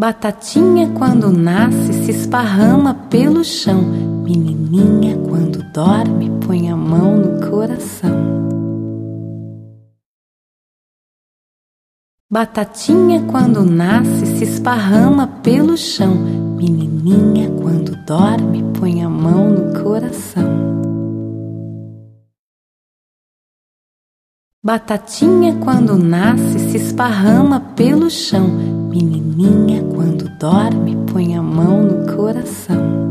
Batatinha quando nasce se esparrama pelo chão. Menininha quando dorme põe a mão no coração. Batatinha quando nasce se esparrama pelo chão. Menininha quando dorme põe a mão no coração. Batatinha quando nasce se esparrama pelo chão. Menininha quando dorme põe a mão no coração.